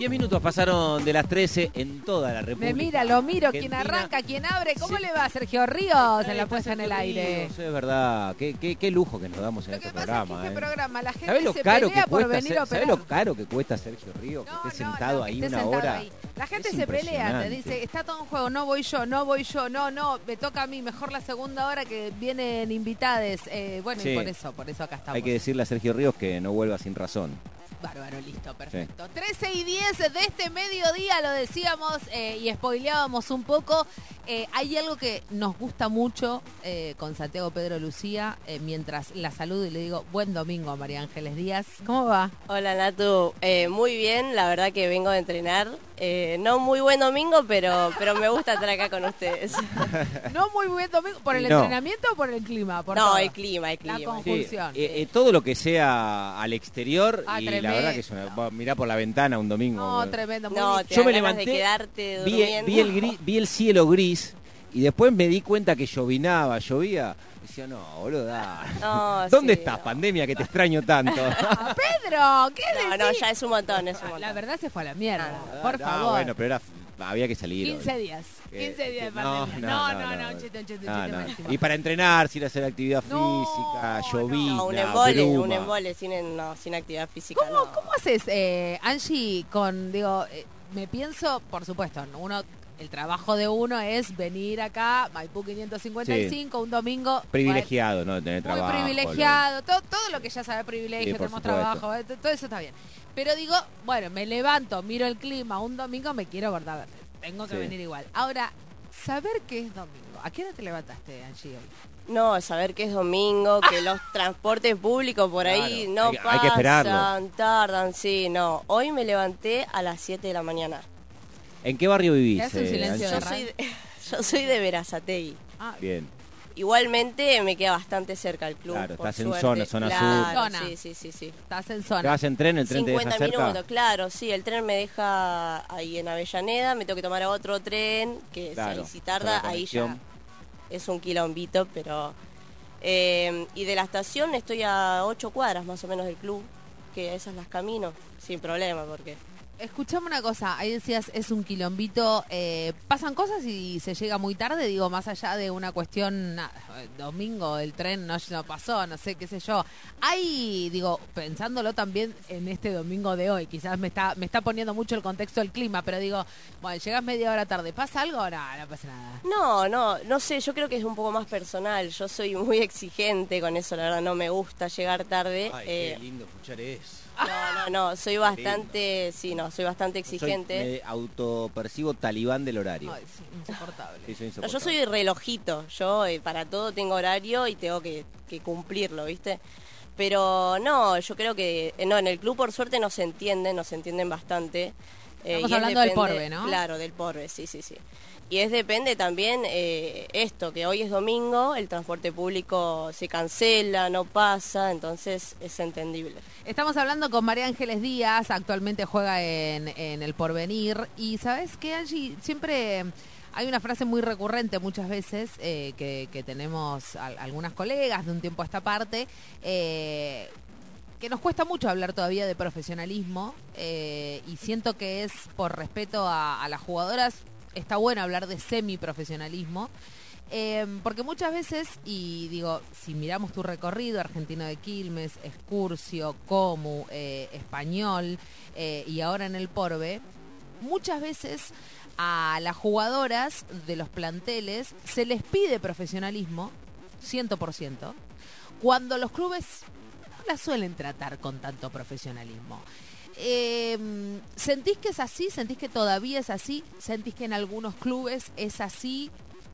10 minutos pasaron de las 13 en toda la República. Me mira, lo miro, quien arranca, quien abre. ¿Cómo Sí. le va a Sergio Ríos en la puesta en el aire? Ríos, Es verdad, qué, qué, qué lujo que nos damos en Lo que este pasa programa. es que este ¿eh? programa la gente ¿Sabés lo se caro pelea que por cuesta venir a ¿sabés lo caro que cuesta Sergio Ríos? Que esté no, sentado no, que ahí esté una sentado hora. ahí. La gente Es se pelea, te dice, está todo en juego, no voy yo, no voy yo, no, no, me toca a mí, mejor la segunda hora que vienen invitades. Eh, bueno, Sí. y por eso, por eso acá estamos. Hay que decirle a Sergio Ríos que no vuelva sin razón. Bárbaro, listo, perfecto. 13 y 10 de este mediodía, lo decíamos eh, y spoileábamos un poco. Eh, hay algo que nos gusta mucho eh, con Santiago Pedro Lucía, eh, mientras la saludo y le digo buen domingo a María Ángeles Díaz. ¿Cómo va? Hola Natu, Eh, muy bien, la verdad que vengo de entrenar. Eh, no muy buen domingo, pero, pero me gusta estar acá con ustedes. No muy buen domingo, ¿por el No. entrenamiento o por el clima? Por no, todo? el clima, el La clima. con- Sí, Función, eh, eh, todo lo que sea al exterior Ah, y la verdad que es una, va, mirá por la ventana un domingo. No, tremendo. muy No, difícil. te Yo me de levanté, quedarte vi, el gris- vi el cielo gris y después me di cuenta que llovinaba, llovía. Decía, no. No, ¿Dónde sí, estás, no. pandemia, que te extraño tanto? Ah, Pedro, ¿qué No, decís? no, ya es un montón, es un montón. La verdad se fue a la mierda, Ah, por No, favor. Bueno, pero era, había que salir. 15 hoy. días, Eh, 15 días de no, pandemia. no, No, no, no, malísimo. Y para entrenar, sin hacer actividad física, no. llovizna, No, un embole, un embole sin, no, sin actividad física. ¿Cómo, no. ¿Cómo haces, eh, Angie, con, digo, eh, me pienso, por supuesto, ¿no? uno, el trabajo de uno es venir acá, Maipú 555, un domingo. Privilegiado, ¿no? De tener bueno, Muy trabajo. privilegiado, todo, todo lo que ya sabe, Sí, privilegio, tenemos trabajo, eh, todo eso está bien. Pero digo, bueno, me levanto, miro el clima, un domingo me quiero guardar, tengo que Sí. venir igual. Ahora, saber que es domingo, ¿a qué hora te levantaste, Angie, hoy? No, saber que es domingo, que los transportes públicos por ahí no hay que- hay pasan, que esperarlo. tardan, sí, no. Hoy me levanté a las 7 de la mañana. ¿En qué barrio vivís? ¿Te hace un eh, silencio Angie? de Yo soy de, yo soy de Verazategui. Ah, Bien. Igualmente me queda bastante cerca el club. Claro, por estás en zona, zona Claro, sur. Zona. Sí, sí, sí, sí. estás en ¿Te zona. vas en tren? ¿El tren te 50 deja cerca? minutos, claro, sí, el tren me deja ahí en Avellaneda, me tengo que tomar a otro tren, que Claro, si, tarda, ahí ya es un quilombito, pero... eh, y de la estación estoy a 8 cuadras más o menos del club, que esas las camino sin problema, porque... Escuchame una cosa, ahí decías, es un quilombito, eh, pasan cosas y se llega muy tarde, digo, más allá de una cuestión, nada, eh, domingo el tren no, no pasó, no sé, qué sé yo. Hay, digo, pensándolo también en este domingo de hoy, quizás me está, me está poniendo mucho el contexto del clima, pero digo, bueno, llegas media hora tarde, ¿pasa algo? No, no pasa nada. No, no, no sé, yo creo que es un poco más personal, yo soy muy exigente con eso, la verdad no me gusta llegar tarde. eh, lindo escuchar eso. no, no, no, soy bastante, sí, no, soy bastante exigente. Soy, me autopercibo talibán del horario. Ay, sí, insoportable. Sí, soy No, yo soy relojito, yo eh, para todo tengo horario y tengo que, que cumplirlo, ¿viste? Pero no, yo creo que, eh, no, en el club por suerte nos entienden, nos entienden bastante. Eh, Estamos hablando del Porbe, ¿no? Claro, del Porbe, sí, sí, sí. Y es depende también eh, esto, que hoy es domingo, el transporte público se cancela, no pasa, entonces es entendible. Estamos hablando con María Ángeles Díaz, actualmente juega en, en El Porvenir. Y sabes que Angie, siempre hay una frase muy recurrente muchas veces eh, que, que tenemos al- algunas colegas de un tiempo a esta parte. eh, que nos cuesta mucho hablar todavía de profesionalismo eh, y siento que es por respeto a, las jugadoras, está bueno hablar de semiprofesionalismo, eh, porque muchas veces, y digo, si miramos tu recorrido, Argentino de Quilmes, Excursio, Comu, eh, Español eh, y ahora en el Porbe, muchas veces a las jugadoras de los planteles se les pide profesionalismo, 100%, cuando los clubes la suelen tratar con tanto profesionalismo. Eh, ¿Sentís que es así? ¿Sentís que todavía es así? ¿Sentís que en algunos clubes es así?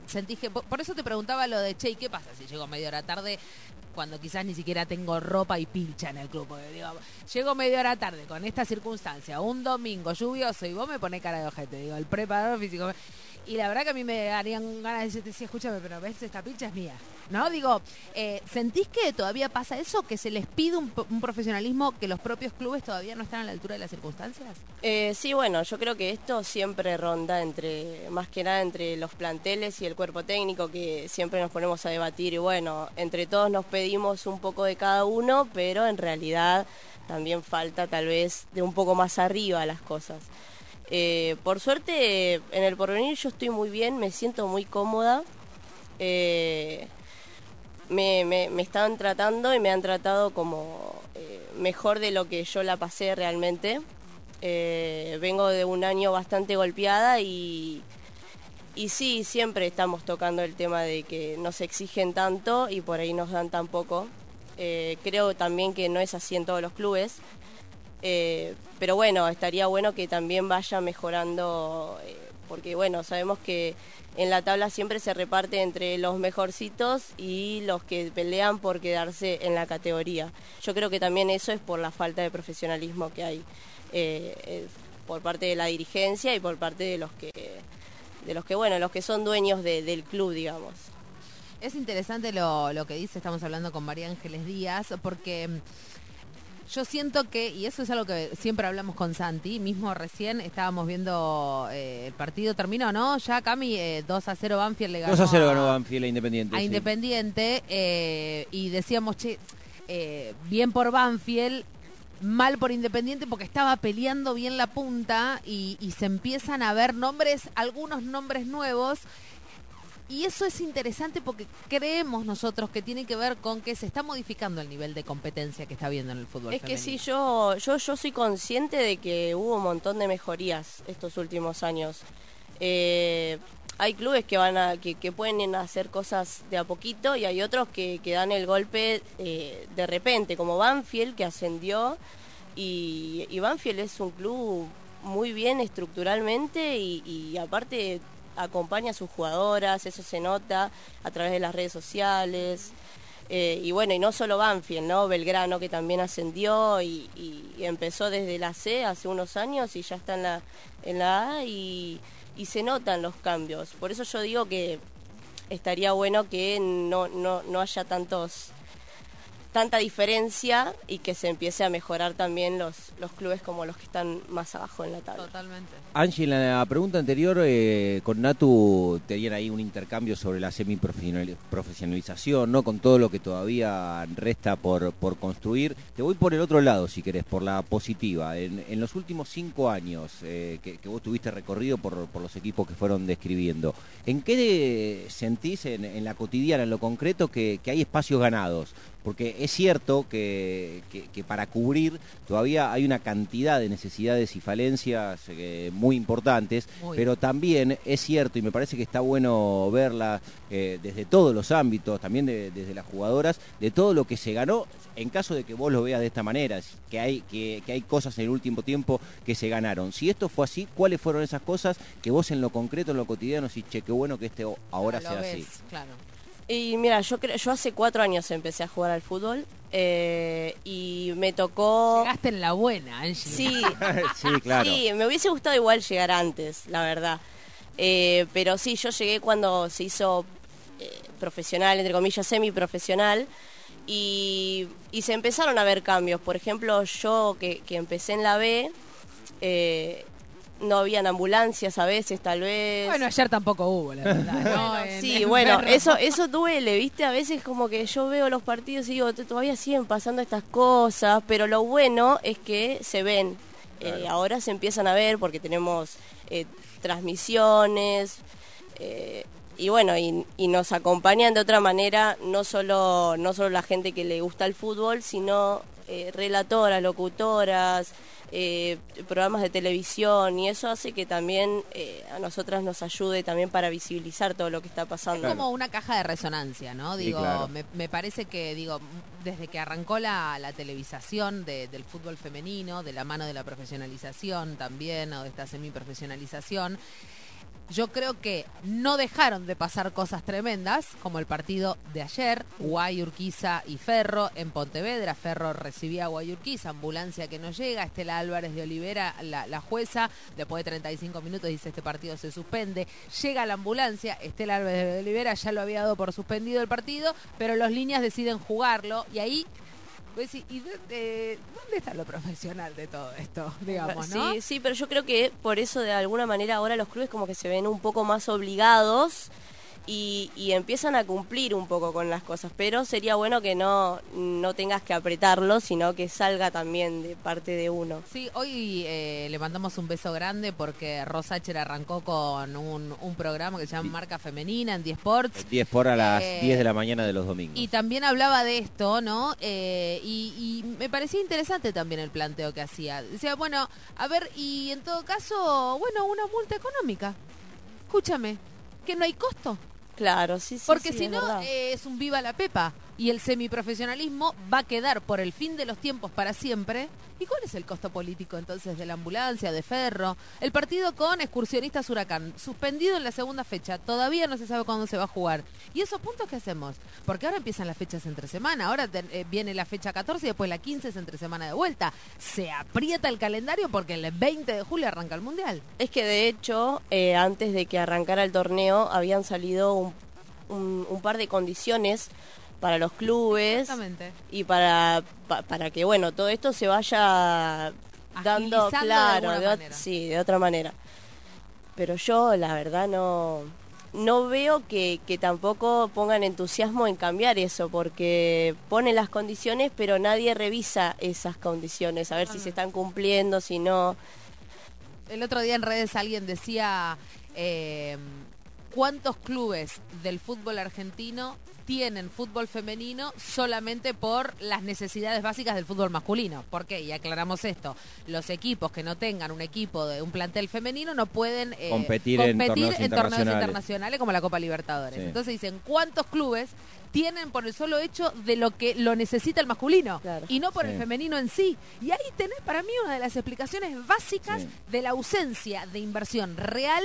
¿Sentís que.? Por eso te preguntaba lo de Che, ¿y qué pasa si llego media hora tarde cuando quizás ni siquiera tengo ropa y pilcha en el club? Digo, llego media hora tarde con esta circunstancia, un domingo lluvioso y vos me ponés cara de ojete, digo, el preparador físico. Y la verdad que a mí me darían ganas de decirte, sí, escúchame, pero ves, esta pilcha es mía. ¿No? Digo, eh, ¿sentís que todavía pasa eso? ¿Que se les pide un, un profesionalismo que los propios clubes todavía no están a la altura de las circunstancias? Eh, sí, bueno, yo creo que esto siempre ronda entre, más que nada entre los planteles y el cuerpo técnico, que siempre nos ponemos a debatir y bueno, entre todos nos pedimos un poco de cada uno, pero en realidad también falta tal vez de un poco más arriba las cosas. Eh, por suerte, en el porvenir yo estoy muy bien, me siento muy cómoda. Eh, me, me, me, están tratando y me han tratado como eh, mejor de lo que yo la pasé realmente. Vengo de un año bastante golpeada y, y sí, siempre estamos tocando el tema de que nos exigen tanto y por ahí nos dan tan poco. Creo también que no es así en todos los clubes. Eh, pero bueno, estaría bueno que también vaya mejorando, eh, porque bueno, sabemos que en la tabla siempre se reparte entre los mejorcitos y los que pelean por quedarse en la categoría. Yo creo que también eso es por la falta de profesionalismo que hay eh, por parte de la dirigencia y por parte de los que, de los que bueno, los que son dueños de, del club, digamos. Es interesante lo, lo que dice, estamos hablando con María Ángeles Díaz, porque yo siento que, y eso es algo que siempre hablamos con Santi, mismo recién estábamos viendo eh, el partido, terminó, ¿no? Ya Cami, eh, 2 a 0 Banfield le ganó. 2 a 0 ganó Banfield a Independiente. A sí. Independiente, eh, y decíamos, che, eh, bien por Banfield, mal por Independiente porque estaba peleando bien la punta y, y se empiezan a ver nombres, algunos nombres nuevos. Y eso es interesante porque creemos nosotros que tiene que ver con que se está modificando el nivel de competencia que está viendo en el fútbol. Es que sí, yo, yo, yo soy consciente de que hubo un montón de mejorías estos últimos años. Eh, hay clubes que van a, que, que pueden hacer cosas de a poquito y hay otros que, que dan el golpe eh, de repente, como Banfield que ascendió y, y Banfield es un club muy bien estructuralmente y, y aparte acompaña a sus jugadoras, eso se nota a través de las redes sociales. Eh, y bueno, y no solo Banfield, ¿no? Belgrano que también ascendió y, empezó desde la C hace unos años y ya está en la, en la A y, y se notan los cambios. Por eso yo digo que estaría bueno que no, no, no haya tantos tanta diferencia y que se empiece a mejorar también los, los clubes como los que están más abajo en la tabla. Totalmente. Angie, en la pregunta anterior eh, con Natu tenían ahí un intercambio sobre la semiprofesionalización, ¿no? Con todo lo que todavía resta por, por construir. Te voy por el otro lado, si querés, por la positiva. En, en los últimos cinco años eh, que, que vos tuviste recorrido por, por los equipos que fueron describiendo, ¿en qué sentís en, en la cotidiana, en lo concreto, que, que hay espacios ganados? Porque es cierto que, que- que para cubrir todavía hay una cantidad de necesidades y falencias eh, muy importantes, Muy. pero también es cierto, y me parece que está bueno verla eh, desde todos los ámbitos, también de- desde las jugadoras, de todo lo que se ganó, en caso de que vos lo veas de esta manera, que hay, que, que hay cosas en el último tiempo que se ganaron. Si esto fue así, ¿cuáles fueron esas cosas que vos en lo concreto, en lo cotidiano, decís, che, qué bueno que este ahora sea ves, así? Claro. Y mira, yo creo, yo hace cuatro años empecé a jugar al fútbol eh, y me tocó. Llegaste en la buena, Angie. Sí, sí, claro. sí, me hubiese gustado igual llegar antes, la verdad. Eh, pero sí, yo llegué cuando se hizo eh, profesional, entre comillas, semiprofesional. Y, y se empezaron a ver cambios. Por ejemplo, yo que, que empecé en la B, eh, no habían ambulancias a veces, tal vez. Bueno, ayer tampoco hubo, la verdad. ¿no? Bueno, En- sí, en bueno, eso eso duele, ¿viste? A veces como que yo veo los partidos y digo, "T- todavía siguen pasando estas cosas, pero lo bueno es que se ven. Eh, ahora se empiezan a ver porque tenemos eh, transmisiones eh, y bueno, y, y nos acompañan de otra manera, no solo, no solo la gente que le gusta el fútbol, sino eh, relatoras, locutoras, eh, programas de televisión y eso hace que también eh, a nosotras nos ayude también para visibilizar todo lo que está pasando. Es como una caja de resonancia, ¿no? Sí, Digo, claro. me, me parece que, digo, desde que arrancó la, la televisación de- del fútbol femenino, de la mano de la profesionalización también, o de esta semiprofesionalización, yo creo que no dejaron de pasar cosas tremendas, como el partido de ayer, Guay, Urquiza y Ferro en Pontevedra. Ferro recibía a Guay Urquiza, ambulancia que no llega. Estela Álvarez de Olivera, la, la jueza, después de 35 minutos dice este partido se suspende. Llega la ambulancia, Estela Álvarez de Olivera ya lo había dado por suspendido el partido, pero los líneas deciden jugarlo y ahí... vos decís, ¿y dónde, dónde está lo profesional de todo esto? Digamos, ¿no? Sí, sí, pero yo creo que por eso de alguna manera ahora los clubes como que se ven un poco más obligados y, y empiezan a cumplir un poco con las cosas, pero sería bueno que no, no tengas que apretarlo, sino que salga también de parte de uno. Sí, hoy eh, le mandamos un beso grande porque Rosacher arrancó con un, un programa que se llama Marca Femenina en 10 Sports. 10 por a las Eh, 10 de la mañana de los domingos. Y también hablaba de esto, ¿no? Eh, y, y me parecía interesante también el planteo que hacía. Decía, bueno, a ver, y en todo caso, bueno, una multa económica. Escúchame, que no hay costo. Claro, sí, sí. Porque sí, si no, eh, es un viva la pepa. Y el semiprofesionalismo va a quedar por el fin de los tiempos para siempre. ¿Y cuál es el costo político entonces de la ambulancia, de Ferro? El partido con excursionistas Huracán, suspendido en la segunda fecha, todavía no se sabe cuándo se va a jugar. ¿Y esos puntos qué hacemos? Porque ahora empiezan las fechas entre semana, ahora eh, viene la fecha 14 y después la 15 es entre semana de vuelta. Se aprieta el calendario porque el 20 de julio arranca el Mundial. Es que de hecho, eh, antes de que arrancara el torneo, habían salido un par de condiciones para los clubes Exactamente. y para, pa- para que, bueno, todo esto se vaya dando de claro, de sí, de otra manera. Pero yo, la verdad, no, no veo que, que tampoco pongan entusiasmo en cambiar eso, porque ponen las condiciones, pero nadie revisa esas condiciones, a ver si no. se están cumpliendo, si no. El otro día en redes alguien decía eh, cuántos clubes del fútbol argentino tienen fútbol femenino solamente por las necesidades básicas del fútbol masculino. ¿Por qué? Y aclaramos esto. Los equipos que no tengan un equipo de un plantel femenino no pueden eh, Competir en torneos internacionales. internacionales como la Copa Libertadores. Sí. Entonces dicen, ¿cuántos clubes tienen por el solo hecho de lo que lo necesita el masculino Claro. y no por Sí. el femenino en sí? Y ahí tenés para mí una de las explicaciones básicas Sí. de la ausencia de inversión real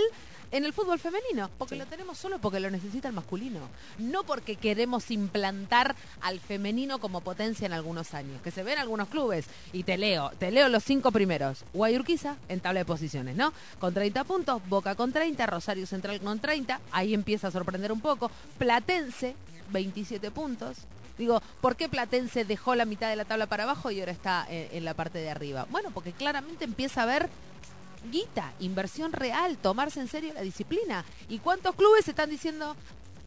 en el fútbol femenino, porque lo tenemos solo porque lo necesita el masculino, no porque queremos implantar al femenino como potencia en algunos años, que se ven algunos clubes, y te leo, te leo los cinco primeros, Guayurquiza en tabla de posiciones, ¿no? Con 30 puntos, Boca con 30, Rosario Central con 30, ahí empieza a sorprender un poco, Platense, 27 puntos, Digo, ¿por qué Platense dejó la mitad de la tabla para abajo y ahora está eh, en la parte de arriba? Bueno, porque claramente empieza a haber guita, inversión real, tomarse en serio la disciplina. ¿Y cuántos clubes están diciendo,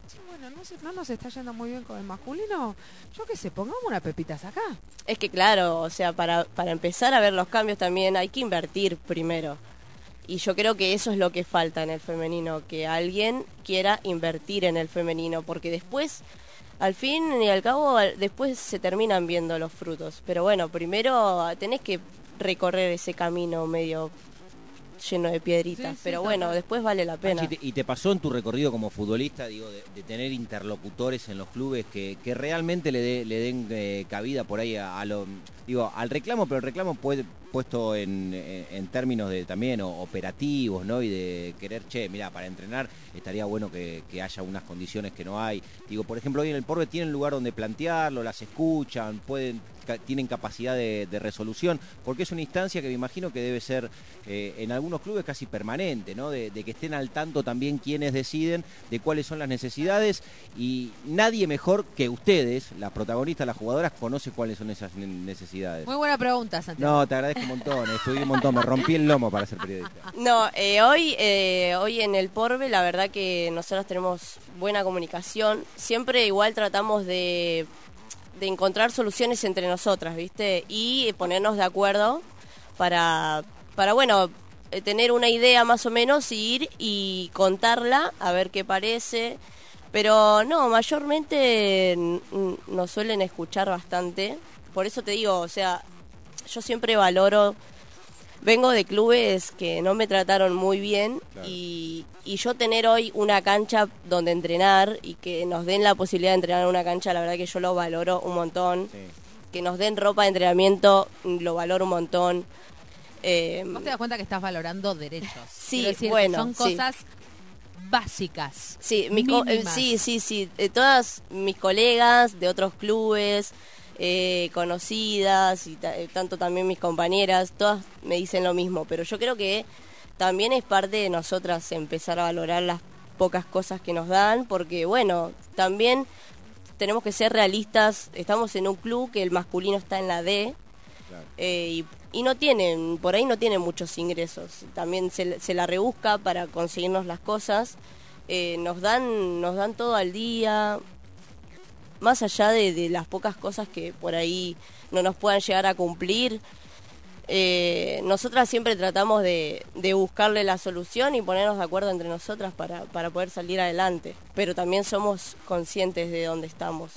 "Sí, bueno, no, se- no nos está yendo muy bien con el masculino? Yo qué sé, pongamos una pepitas acá. Es que claro, o sea, para, para empezar a ver los cambios también hay que invertir primero. Y yo creo que eso es lo que falta en el femenino, que alguien quiera invertir en el femenino, porque después, al fin y al cabo, después se terminan viendo los frutos. Pero bueno, primero tenés que recorrer ese camino medio lleno de piedritas. Sí, sí, Pero bueno, después vale la pena. Te- ¿Y te pasó en tu recorrido como futbolista, digo, de, de tener interlocutores en los clubes que, que realmente le, den eh, cabida por ahí a, a lo, digo, al reclamo, pero el reclamo puede puesto en, en- en términos de también o- operativos, ¿no? Y de querer, che, mira, para entrenar estaría bueno que, que haya unas condiciones que no hay. Digo, por ejemplo, hoy en el Porbe tienen lugar donde plantearlo, las escuchan, pueden ca- tienen capacidad de, de resolución, porque es una instancia que me imagino que debe ser eh, en algunos clubes casi permanente, ¿no? De, de que estén al tanto también quienes deciden de cuáles son las necesidades y nadie mejor que ustedes, las protagonistas, las jugadoras, conoce cuáles son esas ne- necesidades. Muy buena pregunta, Santiago. No, te agradezco un montón, estudié un montón, me rompí el lomo para ser periodista. No, eh, hoy, eh, hoy en el Porbe la verdad que nosotros tenemos buena comunicación. Siempre igual tratamos de, de encontrar soluciones entre nosotras, ¿viste? Y ponernos de acuerdo para, para bueno, eh, tener una idea más o menos, y ir y contarla, a ver qué parece. Pero no, mayormente nos suelen escuchar bastante. Por eso te digo, o sea, yo siempre valoro vengo de clubes que no me trataron muy bien Claro. y, y yo tener hoy una cancha donde entrenar y que nos den la posibilidad de entrenar en una cancha, la verdad que yo lo valoro un montón. Sí. Que nos den ropa de entrenamiento, lo valoro un montón. Eh, Vos te das cuenta que estás valorando derechos. Sí, decir, bueno, Son sí. cosas básicas. Sí, mi co- eh, sí, sí, sí. eh, todas mis colegas de otros clubes, eh, conocidas, y eh, tanto también mis compañeras, todas me dicen lo mismo. Pero yo creo que también es parte de nosotras empezar a valorar las pocas cosas que nos dan, porque bueno, también tenemos que ser realistas. Estamos en un club que el masculino está en la D. Claro. Eh, y, y no tienen, por ahí no tienen muchos ingresos. También se, se la rebusca para conseguirnos las cosas. eh, nos dan nos dan todo al día más allá de, las pocas cosas que por ahí no nos puedan llegar a cumplir eh, nosotras siempre tratamos de, de buscarle la solución y ponernos de acuerdo entre nosotras para, para poder salir adelante. Pero también somos conscientes de dónde estamos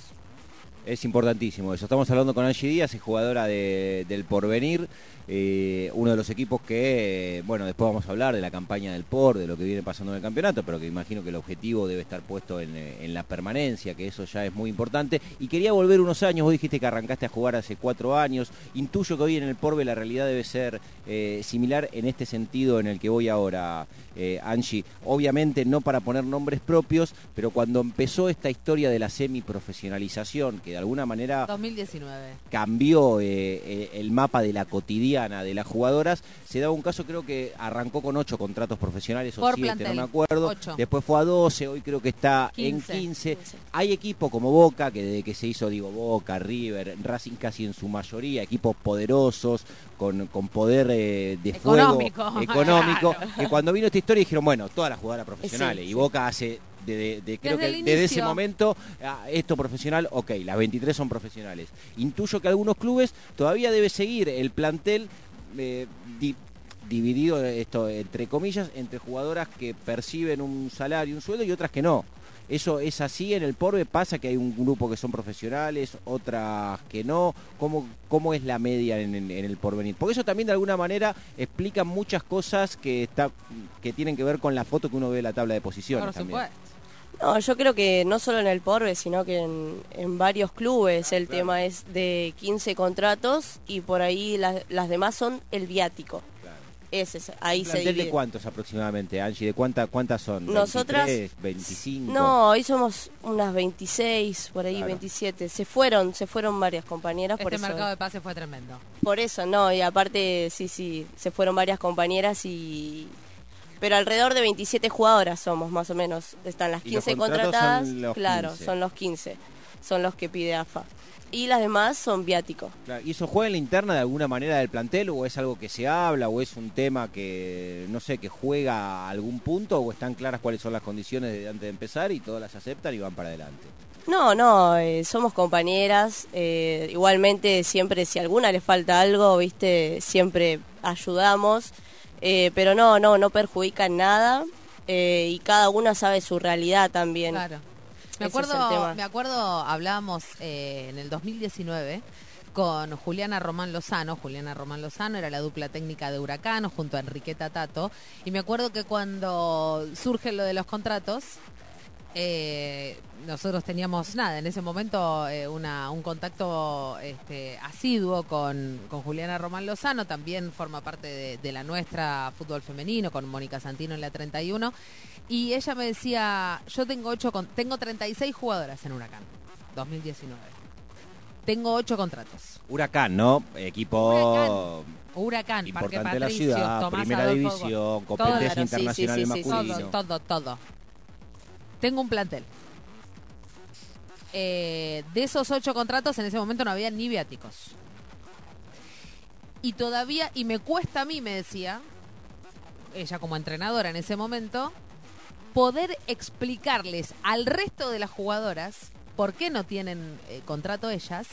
Es importantísimo eso. Estamos hablando con Angie Díaz, es jugadora de- del Porvenir, eh, uno de los equipos que, bueno, después vamos a hablar de la campaña del POR, de lo que viene pasando en el campeonato, pero que imagino que el objetivo debe estar puesto en, en la permanencia, que eso ya es muy importante. Y quería volver unos años, vos dijiste que arrancaste a jugar hace cuatro años, intuyo que hoy en el Porve la realidad debe ser eh, similar en este sentido en el que voy ahora, eh, Angie. Obviamente no para poner nombres propios, pero cuando empezó esta historia de la semiprofesionalización, que de alguna manera 2019. cambió eh, eh, el mapa de la cotidiana de las jugadoras. Se daba un caso, creo que arrancó con ocho contratos profesionales o Por siete, plantel, no me acuerdo. ocho. Después fue a 12, hoy creo que está 15. en 15. 15. Hay equipos como Boca, que desde que se hizo, digo, Boca, River, Racing casi en su mayoría, equipos poderosos, con, con poder eh, de Económico, fuego económico, claro. que cuando vino esta historia dijeron, bueno, todas las jugadoras profesionales. Sí, y. Boca hace... de- de- de- creo Desde que el desde ese momento, ah, esto profesional, ok, las 23 son profesionales. Intuyo que algunos clubes todavía debe seguir el plantel eh, di- dividido, esto entre comillas, entre jugadoras que perciben un salario, un sueldo y otras que no. Eso es así en el Porbe, pasa que hay un grupo que son profesionales, otras que no. ¿Cómo, cómo es la media en, en- en el porvenir? Porque eso también de alguna manera explica muchas cosas que, está, que tienen que ver con la foto que uno ve de la tabla de posiciones. Por también. supuesto. No, yo creo que no solo en el Porbe, sino que en, en varios clubes el tema es de 15 contratos y por ahí las, las demás son el viático. Ese es, ahí ¿Un se divide. de cuántos aproximadamente, Angie? ¿De cuánta, cuántas son? Nosotras- 23, 25. No, hoy somos unas 26, por ahí Claro. 27. Se fueron, se fueron varias compañeras por Este eso. mercado de pase fue tremendo. Por eso, no, y aparte sí, sí, se fueron varias compañeras y pero alrededor de 27 jugadoras somos más o menos. Están las Y los 15 contratos contratadas, son los claro, 15. son los 15. Son los que pide AFA. Y las demás son viáticos. Claro, ¿Y eso juega en la interna de alguna manera del plantel o es algo que se habla o es un tema que, no sé, que juega a algún punto o están claras cuáles son las condiciones de antes de empezar y todas las aceptan y van para adelante? No, no, eh, somos compañeras. eh, igualmente, siempre si a alguna le falta algo, viste, siempre ayudamos. eh, pero no, no, no perjudica en nada. eh, y cada una sabe su realidad también. Claro. Me acuerdo, me acuerdo, hablábamos eh, en el 2019 con Juliana Román Lozano. Juliana Román Lozano era la dupla técnica de Huracán junto a Enriqueta Tato. Y me acuerdo que cuando surge lo de los contratos, eh, nosotros teníamos nada, en ese momento eh, una, un contacto este, asiduo con, con Juliana Román Lozano, también forma parte de, de la nuestra fútbol femenino, con Mónica Santino en la 31, y ella me decía, yo tengo, ocho con- tengo 36 jugadoras en Huracán, 2019. Tengo ocho contratos. Huracán, ¿no? Equipo Huracán. Huracán, Parque importante la Patricios, ciudad, Tomás primera Adolfo división, competencia claro, internacional sí, sí, sí. masculino. Todo, todo, todo. Tengo un plantel. Eh, de esos ocho contratos, en ese momento no había ni viáticos. Y todavía, y me cuesta a mí, me decía, ella como entrenadora en ese momento, poder explicarles al resto de las jugadoras por qué no tienen eh, contrato ellas,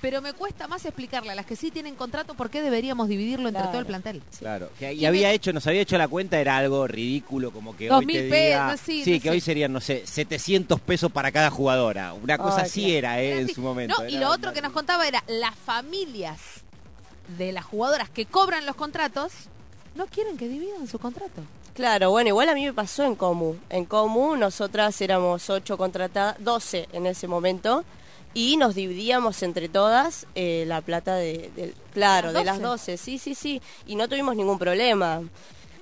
pero me cuesta más explicarle a las que sí tienen contrato por qué deberíamos dividirlo entre Claro. todo el plantel. Claro, que y Y había me- hecho, nos había hecho la cuenta, era algo ridículo, como que Dos hoy te mil diga, pesos, sí, sí, no que sé. hoy serían, no sé, 700 pesos para cada jugadora. Una cosa Ay, así claro. era, eh, Era en así. su momento. No, y lo otro que nos contaba era las familias de las jugadoras que cobran los contratos no quieren que dividan su contrato. Claro, bueno, igual a mí me pasó en Comu. En Comu nosotras éramos 8 contratadas, 12 en ese momento, y nos dividíamos entre todas eh, la plata de, claro, ¿Las de las 12? 12, sí, sí, sí, y no tuvimos ningún problema.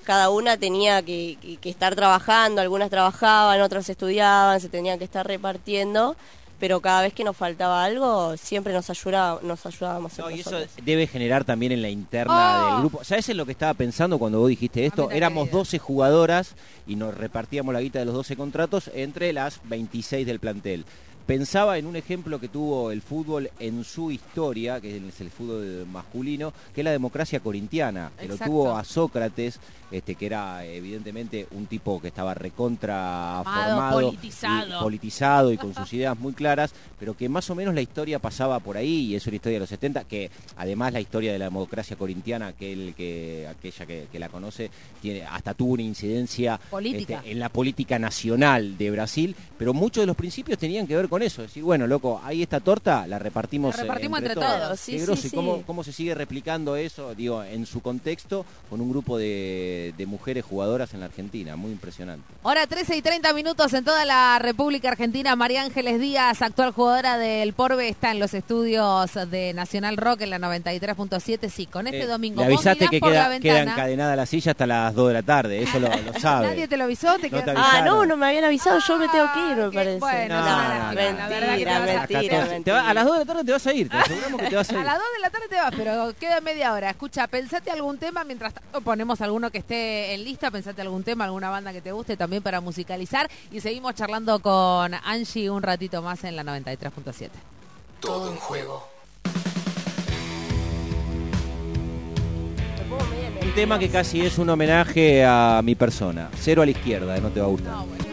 Cada una tenía que, que- que estar trabajando, algunas trabajaban, otras estudiaban, se tenían que estar repartiendo, pero cada vez que nos faltaba algo, siempre nos, ayudaba, nos ayudábamos. No, entre y eso debe generar también en la interna Oh. del grupo. ¿Sabes en lo que estaba pensando cuando vos dijiste esto? Éramos querida. 12 jugadoras y nos repartíamos la guita de los 12 contratos entre las 26 del plantel. Pensaba en un ejemplo que tuvo el fútbol en su historia, que es el fútbol masculino, que es la democracia corintiana, que lo tuvo a Sócrates, este, que era evidentemente un tipo que estaba recontra Formado, politizado. y, politizado y con sus ideas muy claras, pero que más o menos la historia pasaba por ahí, y es una historia de los 70, que además la historia de la democracia corintiana, aquel que, aquella que, que la conoce, tiene, hasta tuvo una incidencia este, en la política nacional de Brasil, pero muchos de los principios tenían que ver con eso, decir, bueno, loco, ahí esta torta la repartimos, La eh, repartimos entre todos. todos, sí, Qué sí, groso, y sí. cómo, cómo se sigue replicando eso, digo, en su contexto, con un grupo de, de mujeres jugadoras en la Argentina, muy impresionante. Hora 13 y 30 minutos en toda la República Argentina. María Ángeles Díaz, actual jugadora del Porbe, está en los estudios de Nacional Rock en la 93.7. Sí, con este Eh, domingo. Le avisaste que por la queda, queda encadenada la silla hasta las 2 de la tarde, eso lo, lo sabe. ¿Nadie te lo avisó? ¿Te No quedas- te Ah, no, no me habían avisado, yo me tengo que ir, me qué parece. bueno, No, no. La verdad que te Mentira, a- mentira, va- a las 2 de la tarde te vas a ir, te aseguramos que te vas a A ir. las 2 de la tarde te vas, pero queda media hora. Escucha, pensate algún tema, mientras tanto ponemos alguno que esté en lista, pensate algún tema, alguna banda que te guste también para musicalizar y seguimos charlando con Angie un ratito más en la 93.7. Todo en juego. Un tema que casi es un homenaje a mi persona. Cero a la izquierda, eh, no te va a gustar. No, bueno.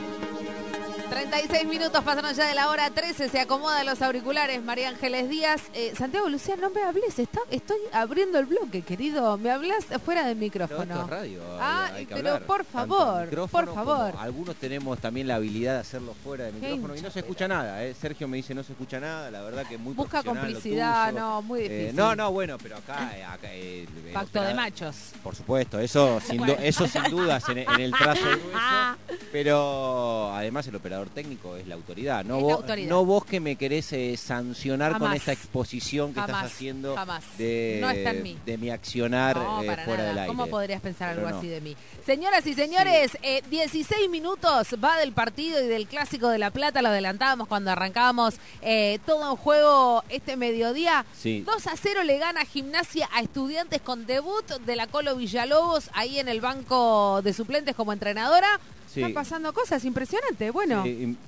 36 minutos pasaron ya de la hora 13, se acomodan los auriculares María Ángeles Díaz. Eh, Santiago Lucía, no me hables, está, estoy abriendo el bloque, querido. Me hablas fuera del Pero micrófono. esto es radio, Ah, hay- hay que pero hablar. por favor, por favor. Algunos tenemos también la habilidad de hacerlo fuera de Qué micrófono y no se escucha nada. ¿eh? Sergio me dice no se escucha nada, la verdad que muy Busca complicidad, no, muy Eh, difícil. no, no, bueno, pero acá... eh, acá, Pacto de machos. Por supuesto, eso sin, eso sin dudas en, en el trazo grueso, Ah. pero además el operador técnico es la autoridad. No, vos, autoridad. no vos que me querés eh, sancionar con esta exposición que Jamás, estás haciendo jamás. de, No está en mí. de mi accionar No, eh, fuera nada. del aire. ¿Cómo podrías pensar algo no. así de mí? Señoras y señores, eh, 16 minutos va del partido y del Clásico de La Plata. Lo adelantábamos cuando arrancábamos eh, todo en juego este mediodía. Sí. 2 a 0 le gana Gimnasia a Estudiantes con debut de la Colo Villalobos ahí en el banco de suplentes como entrenadora. Sí. Están pasando cosas impresionantes. Bueno,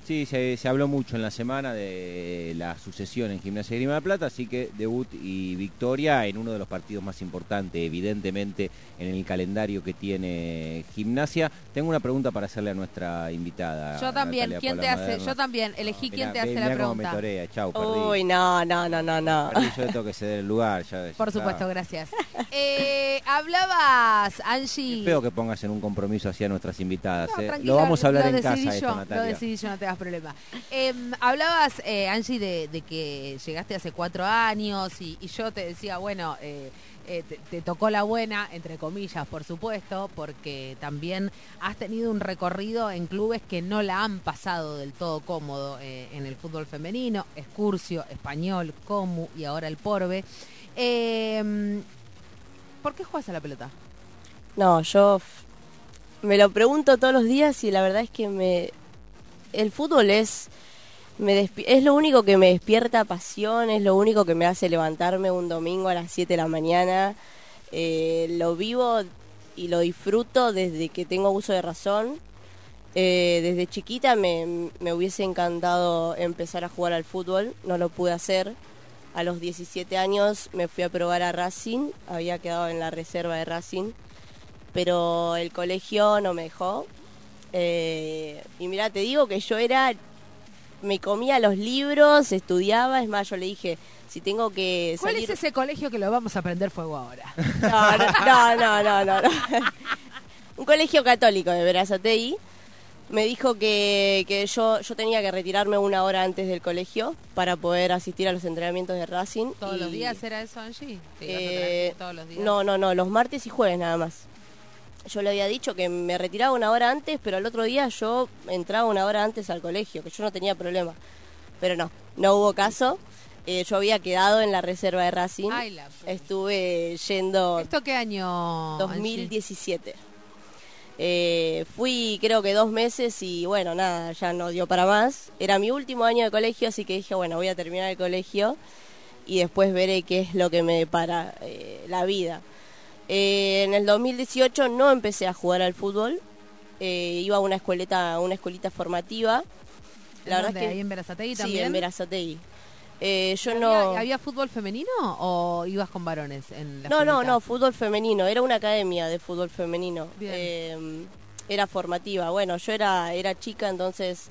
Sí, se, se habló mucho en la semana de la sucesión en Gimnasia de Grima de la Plata, así que debut y victoria en uno de los partidos más importantes, evidentemente, en el calendario que tiene Gimnasia. Tengo una pregunta para hacerle a nuestra invitada. yo también. Natalia ¿Quién te hace? Maderno. Yo también. Elegí quién te hace mirá la pregunta. me torea, chau, perdí. Uy, no, no, no, no, no. Perdí, yo le tengo que ceder el lugar. Ya, ya Por está. supuesto, gracias. Eh, hablabas, Angie. Es feo que pongas en un compromiso hacia nuestras invitadas. No, eh. Tranquila, Lo vamos a hablar en decidí casa yo, esto, Natalia. Lo decidí yo, no te das problema. Eh, hablabas, eh, Angie, de, de que llegaste hace cuatro años y, y yo te decía, bueno, eh, eh, te, te tocó la buena, entre comillas, por supuesto, porque también has tenido un recorrido en clubes que no la han pasado del todo cómodo eh, en el fútbol femenino, Escurcio, Español, Comu y ahora el Porbe. Eh, ¿Por qué juegas a la pelota? No, yo me lo pregunto todos los días y la verdad es que me el fútbol es me es lo único que me despierta pasión, es lo único que me hace levantarme un domingo a las 7 de la mañana. Eh, lo vivo y lo disfruto desde que tengo uso de razón. Eh, desde chiquita me, me hubiese encantado empezar a jugar al fútbol, no lo pude hacer. A los 17 años me fui a probar a Racing, había quedado en la reserva de Racing, pero el colegio no me dejó. Eh, y mira, te digo que yo era, me comía los libros, estudiaba, es más, yo le dije, si tengo que ¿Cuál es ese colegio que lo vamos a prender fuego ahora? No, no, no, no, no, no. Un colegio católico de Verazategui me dijo que, que yo, yo tenía que retirarme una hora antes del colegio para poder asistir a los entrenamientos de Racing. ¿Todos los días era eso, Angie? ¿Te ibas a Eh, todos los días? no, no, no, los martes y jueves nada más. Yo le había dicho que me retiraba una hora antes, pero al otro día yo entraba una hora antes al colegio, que yo no tenía problema. Pero no, no hubo caso. Eh, yo había quedado en la reserva de Racing. Ay, la puta. Estuve yendo ¿Esto qué año? Angie? 2017. Eh, fui creo que dos meses y bueno, nada, ya no dio para más. Era mi último año de colegio, así que dije, bueno, voy a terminar el colegio y después veré qué es lo que me depara eh, la vida. Eh, en el 2018 no empecé a jugar al fútbol, eh, iba a una escuelita, una escuelita formativa La verdad es que ¿Ahí en Berazategui sí, también? en Verazategui. Eh, yo ¿Había, no ¿Había fútbol femenino o ibas con varones en la No, no, escuelita? no, fútbol femenino. Era una academia de fútbol femenino. Bien. Eh, era formativa. Bueno, yo era, era chica, entonces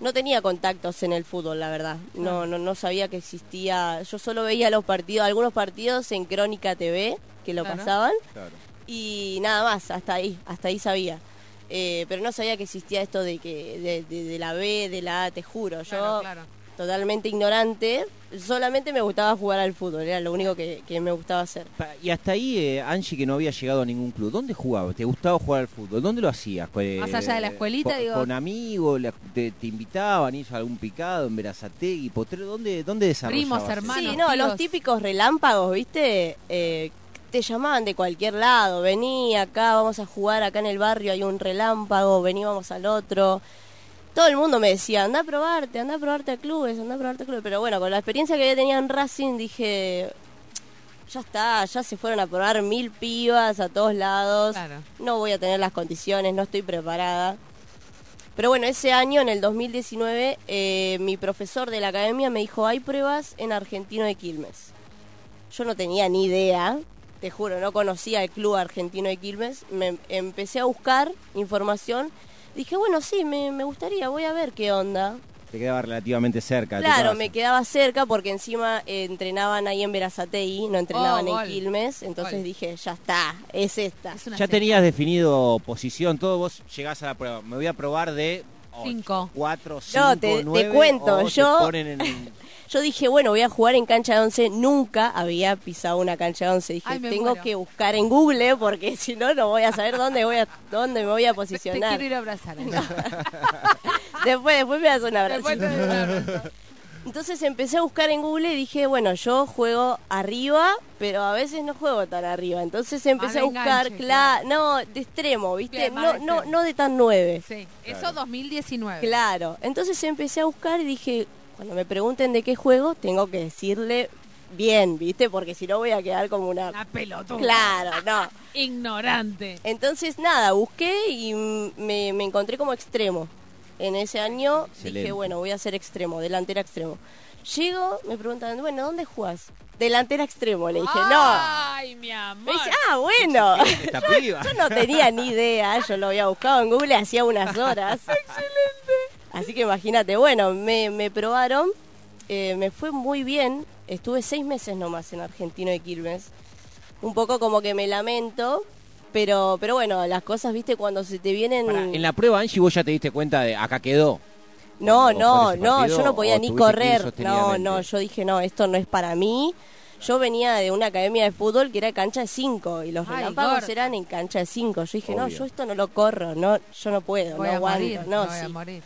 no tenía contactos en el fútbol, la verdad. No, no, no sabía que existía. Yo solo veía los partidos, algunos partidos en Crónica TV que lo Claro. pasaban Claro. y nada más, hasta ahí, hasta ahí sabía. Eh, pero no sabía que existía esto de que de, de- de la B, de la A, te juro. Yo Claro, claro. totalmente ignorante, solamente me gustaba jugar al fútbol, era lo único que, que me gustaba hacer. Y hasta ahí, eh, Angie, que no había llegado a ningún club, ¿dónde jugabas? ¿Te gustaba jugar al fútbol? ¿Dónde lo hacías? Eh, Más allá de la escuelita, con, digo. con amigos, la- te, te invitaban, hizo algún picado en Verazategui, Potrero, ¿dónde, dónde desarrollabas Primos, hermanos. Sí, no, tíos. los típicos relámpagos, ¿viste? Eh, te llamaban de cualquier lado, vení acá, vamos a jugar acá en el barrio, hay un relámpago, vení, vamos al otro. Todo el mundo me decía, anda a probarte, anda a probarte a clubes, anda a probarte a clubes. Pero bueno, con la experiencia que tenía en Racing dije, ya está, ya se fueron a probar mil pibas a todos lados. Claro. No voy a tener las condiciones, no estoy preparada. Pero bueno, ese año, en el 2019, eh, mi profesor de la academia me dijo, hay pruebas en Argentino de Quilmes. Yo no tenía ni idea, te juro, no conocía el club argentino de Quilmes. Me empecé a buscar información. Dije, bueno, sí, me, me gustaría, voy a ver qué onda. Te quedaba relativamente cerca. Claro, me quedaba cerca porque encima eh, entrenaban ahí en Verazategui, no entrenaban Oh, en. Quilmes. Entonces dije, ya está, es esta. Es Ya serie. tenías definido posición, todo vos llegás a la prueba. Me voy a probar de Cinco. 4, 5, No, te- te 9. cuento, yo- ponen en, Yo dije, bueno, voy a jugar en cancha de once. Nunca había pisado una cancha de once. Dije, Ay, tengo muero. que buscar en Google porque si no, no voy a saber dónde voy a, dónde me voy a Te posicionar. quiero ir a abrazar. Angie. Después, después me das un abrazo. Después te doy un abrazo. Entonces empecé a buscar en Google y dije, bueno, yo juego arriba, pero a veces no juego tan arriba. Entonces empecé de a buscar, enganche, no, de extremo, ¿viste? Bien, no, no, no de tan nueve. Sí, eso 2019. Claro. Entonces empecé a buscar y dije, cuando me pregunten de qué juego, tengo que decirle bien, ¿viste? Porque si no voy a quedar como una... La pelotuda. Claro, no. Ignorante. Entonces, nada, busqué y mm, me, me encontré como extremo. En ese año Excelente. dije, bueno, voy a ser extremo, delantera extremo. Llego, me preguntan, bueno, ¿dónde jugás? Delantera extremo, le dije, no. Ay, mi amor. Me dice, ah, bueno. esta piba. Yo no tenía ni idea, yo lo había buscado en Google hacía unas horas. Excelente. Así que imagínate, bueno, me, me probaron, eh, me fue muy bien, estuve seis meses nomás en Argentino de Quilmes. Un poco como que me lamento, pero, pero bueno, las cosas, viste, cuando se te vienen... En la prueba, Angie, vos ya te diste cuenta de acá quedó. No, ¿O no, no, partido, yo no podía ni correr. No, no, yo dije, no, esto no es para mí. Yo venía de una academia de fútbol que era cancha de 5 y los Ay, relámpagos gorda. eran en cancha de 5. Yo dije, no, yo esto no lo corro, no, yo no puedo, Voy no a aguanto, morir. no, voy a sí. morir.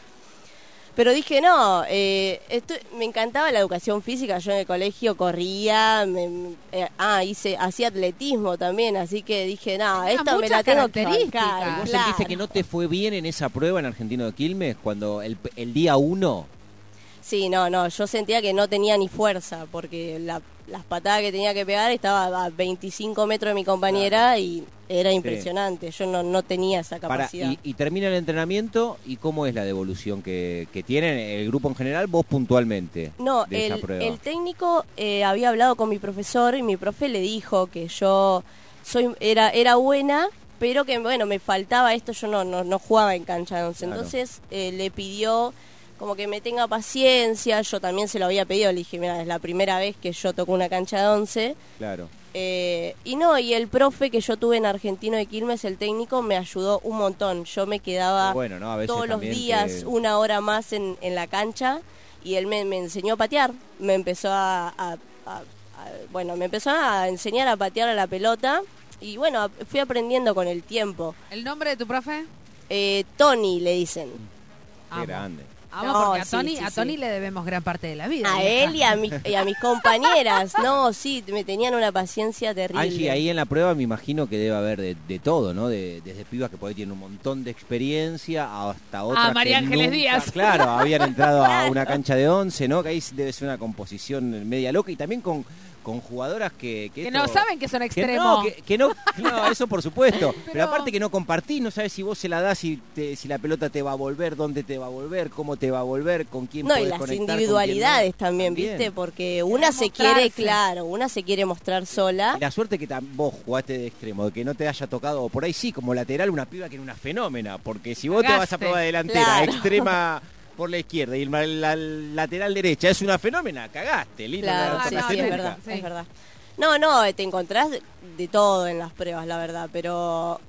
Pero dije, no, eh, esto- me encantaba la educación física, yo en el colegio corría, me- eh, ah, hice, hacía atletismo también, así que dije, no, Tenía esto me la tengo que bancar. ¿Vos claro. sentiste que no te fue bien en esa prueba en Argentino de Quilmes cuando el, el día uno Sí, no, no, yo sentía que no tenía ni fuerza, porque la- las patadas que tenía que pegar estaba a 25 metros de mi compañera y era impresionante, yo no, no tenía esa Para, capacidad. y, y termina el entrenamiento y cómo es la devolución que, que tienen el grupo en general, vos puntualmente No, de esa el, prueba. el técnico eh, había hablado con mi profesor y mi profe le dijo que yo soy era era buena, pero que bueno, me faltaba esto, yo no no, no jugaba en cancha de once. Claro. Entonces eh, le pidió como que me tenga paciencia, yo también se lo había pedido, le dije, mira, es la primera vez que yo toco una cancha de once. Claro. Eh, y no, y el profe que yo tuve en Argentino de Quilmes, el técnico, me ayudó un montón. Yo me quedaba Bueno, ¿no? A veces todos los días que- una hora más en, en la cancha y él me, me enseñó a patear. Me empezó a, a- a- a- Bueno, me empezó a enseñar a patear a la pelota y bueno, fui aprendiendo con el tiempo. ¿El nombre de tu profe? Eh, Tony le dicen. Qué grande. Amo No, porque a Tony, sí, a sí. Tony le debemos gran parte de la vida. A él y a, mi- y a mis compañeras. No, sí, me tenían una paciencia terrible. Angie, ahí en la prueba me imagino que debe haber de, de todo, ¿no? De, desde pibas que por ahí tienen un montón de experiencia hasta otras Ah, María que Ángeles nunca- Díaz. Claro, habían entrado a una cancha de once, ¿no? Que ahí debe ser una composición media loca y también con, con jugadoras que... Que esto- no saben que son que extremos. no, que, que no, no, eso por supuesto. Pero, Pero- aparte que no compartís, no sabes si vos se la das, si, te- si la pelota te va a volver, dónde te va a volver, cómo te va a volver, con quién No, y podés las conectar, no. individualidades también, ¿viste? Porque una se quiere, claro, una se quiere mostrar sola. Y la suerte que vos jugaste de extremo, de que no te haya tocado, o por ahí sí, como lateral, una piba que era una fenómena. Porque si vos te vas a probar delantera, Claro. extrema por la izquierda y el la, lateral derecha es una fenómena, cagaste. Claro, la- sí, es verdad, Sí. es verdad. No, no, te encontrás de, de todo en las pruebas, la verdad, pero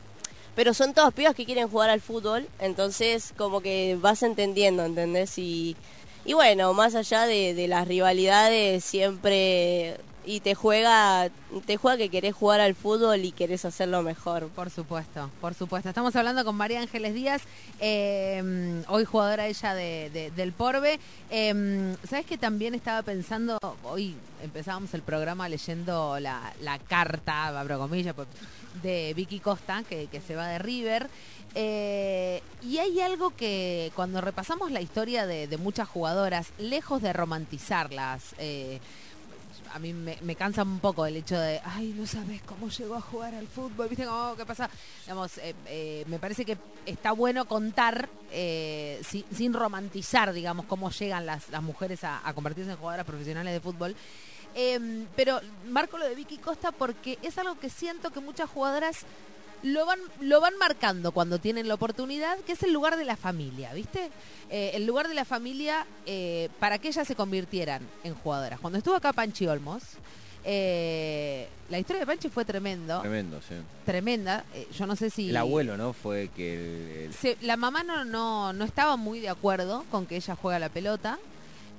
pero son todos pibas que quieren jugar al fútbol, entonces como que vas entendiendo, ¿entendés? Y, y bueno, más allá de, de las rivalidades, siempre y te juega te juega que querés jugar al fútbol y querés hacerlo mejor. Por supuesto, por supuesto. Estamos hablando con María Ángeles Díaz, eh, hoy jugadora ella de, de- del Porbe. Eh, ¿Sabes que también estaba pensando, hoy empezábamos el programa leyendo la, la carta, abro comillas, de Vicky Costa, que, que se va de River. Eh, y hay algo que cuando repasamos la historia de, de muchas jugadoras, lejos de romantizarlas, eh, a mí me, cansa un poco el hecho de, ay, no sabes cómo llegó a jugar al fútbol, ¿viste cómo, qué pasa? Digamos, eh, eh, me parece que está bueno contar eh, sin, sin romantizar, digamos, cómo llegan las, las mujeres a, a convertirse en jugadoras profesionales de fútbol. Eh, pero marco lo de Vicky Costa porque es algo que siento que muchas jugadoras lo van, lo van marcando cuando tienen la oportunidad, que es el lugar de la familia, ¿viste? Eh, el lugar de la familia eh, para que ellas se convirtieran en jugadoras. Cuando estuvo acá Panchi Olmos, eh, la historia de Panchi fue tremendo, Tremendo, sí. tremenda. Eh, yo no sé si... El abuelo, ¿no? Fue que el- el- Se- la mamá no, no, no estaba muy de acuerdo con que ella juega la pelota.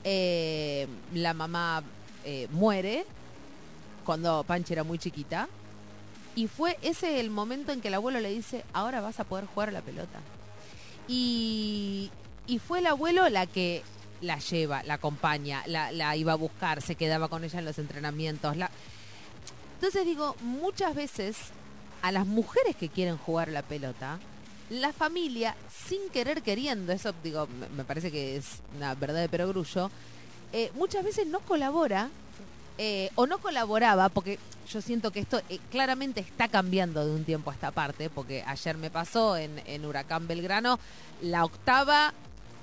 Eh, la mamá muere cuando Panchi era muy chiquita. Y fue ese el momento en que el abuelo le dice, ahora vas a poder jugar la pelota. Y, y fue el abuelo la que la lleva, la acompaña, la, iba a buscar, se quedaba con ella en los entrenamientos. La... Entonces digo, muchas veces a las mujeres que quieren jugar la pelota, la familia, sin querer queriendo, eso digo, me, me parece que es una verdad de perogrullo, eh, muchas veces no colabora eh, o no colaboraba, porque yo siento que esto eh, claramente está cambiando de un tiempo a esta parte, porque ayer me pasó en, en Huracán Belgrano la octava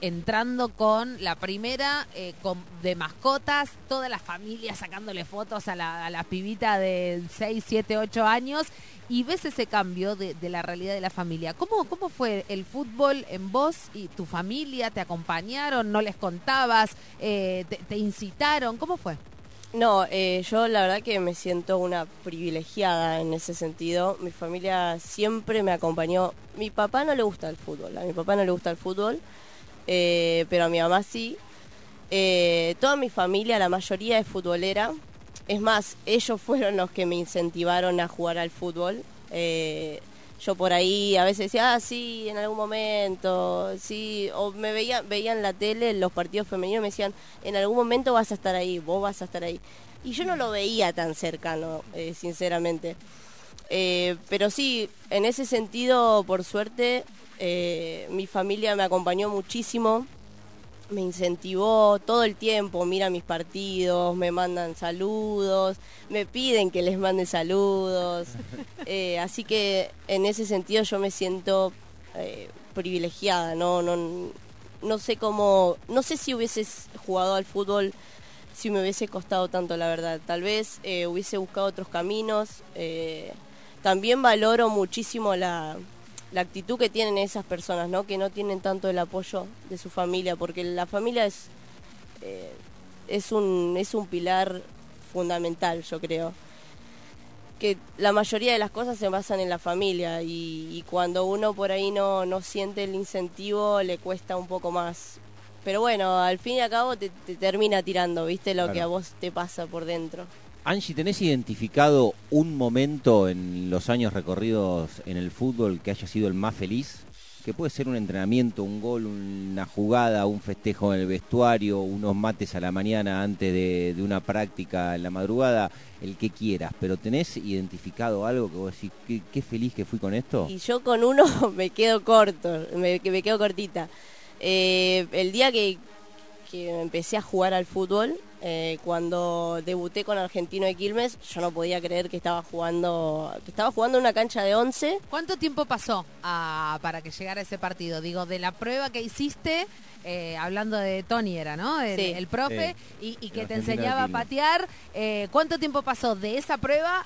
entrando con la primera eh, con, de mascotas, toda la familia sacándole fotos a la, a la pibita de 6, 7, 8 años y ves ese cambio de, de la realidad de la familia. ¿Cómo, ¿Cómo fue el fútbol en vos y tu familia? ¿Te acompañaron? ¿No les contabas? Eh, te, te incitaron? ¿Cómo fue? No, eh, yo la verdad que me siento una privilegiada en ese sentido. Mi familia siempre me acompañó. Mi papá no le gusta el fútbol, a mi papá no le gusta el fútbol, eh, pero a mi mamá sí. Eh, toda mi familia, la mayoría es futbolera. Es más, ellos fueron los que me incentivaron a jugar al fútbol. Yo por ahí a veces decía, ah, sí, en algún momento, sí, o me veían, veían la tele, los partidos femeninos, me decían, en algún momento vas a estar ahí, vos vas a estar ahí. Y yo no lo veía tan cercano, eh, sinceramente. Eh, pero sí, en ese sentido, por suerte, eh, mi familia me acompañó muchísimo, me incentivó todo el tiempo, mira mis partidos, me mandan saludos, me piden que les mande saludos. Eh, así que en ese sentido yo me siento eh, privilegiada, no, no, no sé cómo, no sé si hubieses jugado al fútbol si me hubiese costado tanto, la verdad. Tal vez eh, hubiese buscado otros caminos. también valoro muchísimo la, la actitud que tienen esas personas, ¿no? Que no tienen tanto el apoyo de su familia, porque la familia es, eh, es, un, es un pilar fundamental, yo creo. Que la mayoría de las cosas se basan en la familia y, y cuando uno por ahí no, no siente el incentivo le cuesta un poco más. Pero bueno, al fin y al cabo te, te termina tirando, ¿viste? Lo Claro. que a vos te pasa por dentro. Angie, ¿tenés identificado un momento en los años recorridos en el fútbol que haya sido el más feliz? Que puede ser un entrenamiento, un gol, una jugada, un festejo en el vestuario, unos mates a la mañana antes de, una práctica en la madrugada, el que quieras. Pero ¿tenés identificado algo que vos decís, qué, feliz que fui con esto? Y yo con uno me quedo corto, me, me quedo cortita. Eh, el día que, que empecé a jugar al fútbol, Eh, cuando debuté con Argentino de Quilmes, yo no podía creer que estaba jugando, que estaba jugando en una cancha de 11. ¿Cuánto tiempo pasó ah, para que llegara ese partido? Digo, de la prueba que hiciste, eh, hablando de Tony era, ¿no? El, Sí. el profe, y, que te enseñaba a patear. Eh, ¿Cuánto tiempo pasó de esa prueba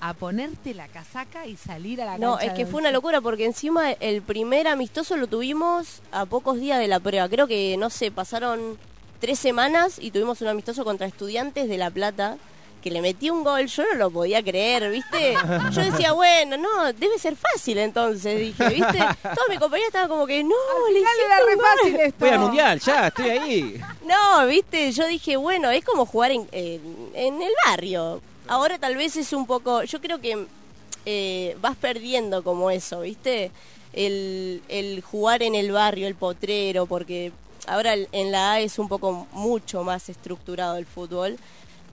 a ponerte la casaca y salir a la No, es que fue una locura porque encima el primer amistoso lo tuvimos a pocos días de la prueba. Creo que, no sé, pasaron tres semanas y tuvimos un amistoso contra estudiantes de La Plata que le metí un gol, yo no lo podía creer, ¿viste? Yo decía, bueno, no, debe ser fácil entonces, dije, ¿viste? Todos mis compañeros estaban como que, no, le Dale, hiciste era un re gol". fácil esto. Voy al mundial, ya, estoy ahí. No, viste, yo dije, bueno, es como jugar en, en- en el barrio. Ahora tal vez es un poco, yo creo que eh, vas perdiendo como eso, viste, el, el jugar en el barrio, el potrero, porque ahora en la A es un poco mucho más estructurado el fútbol.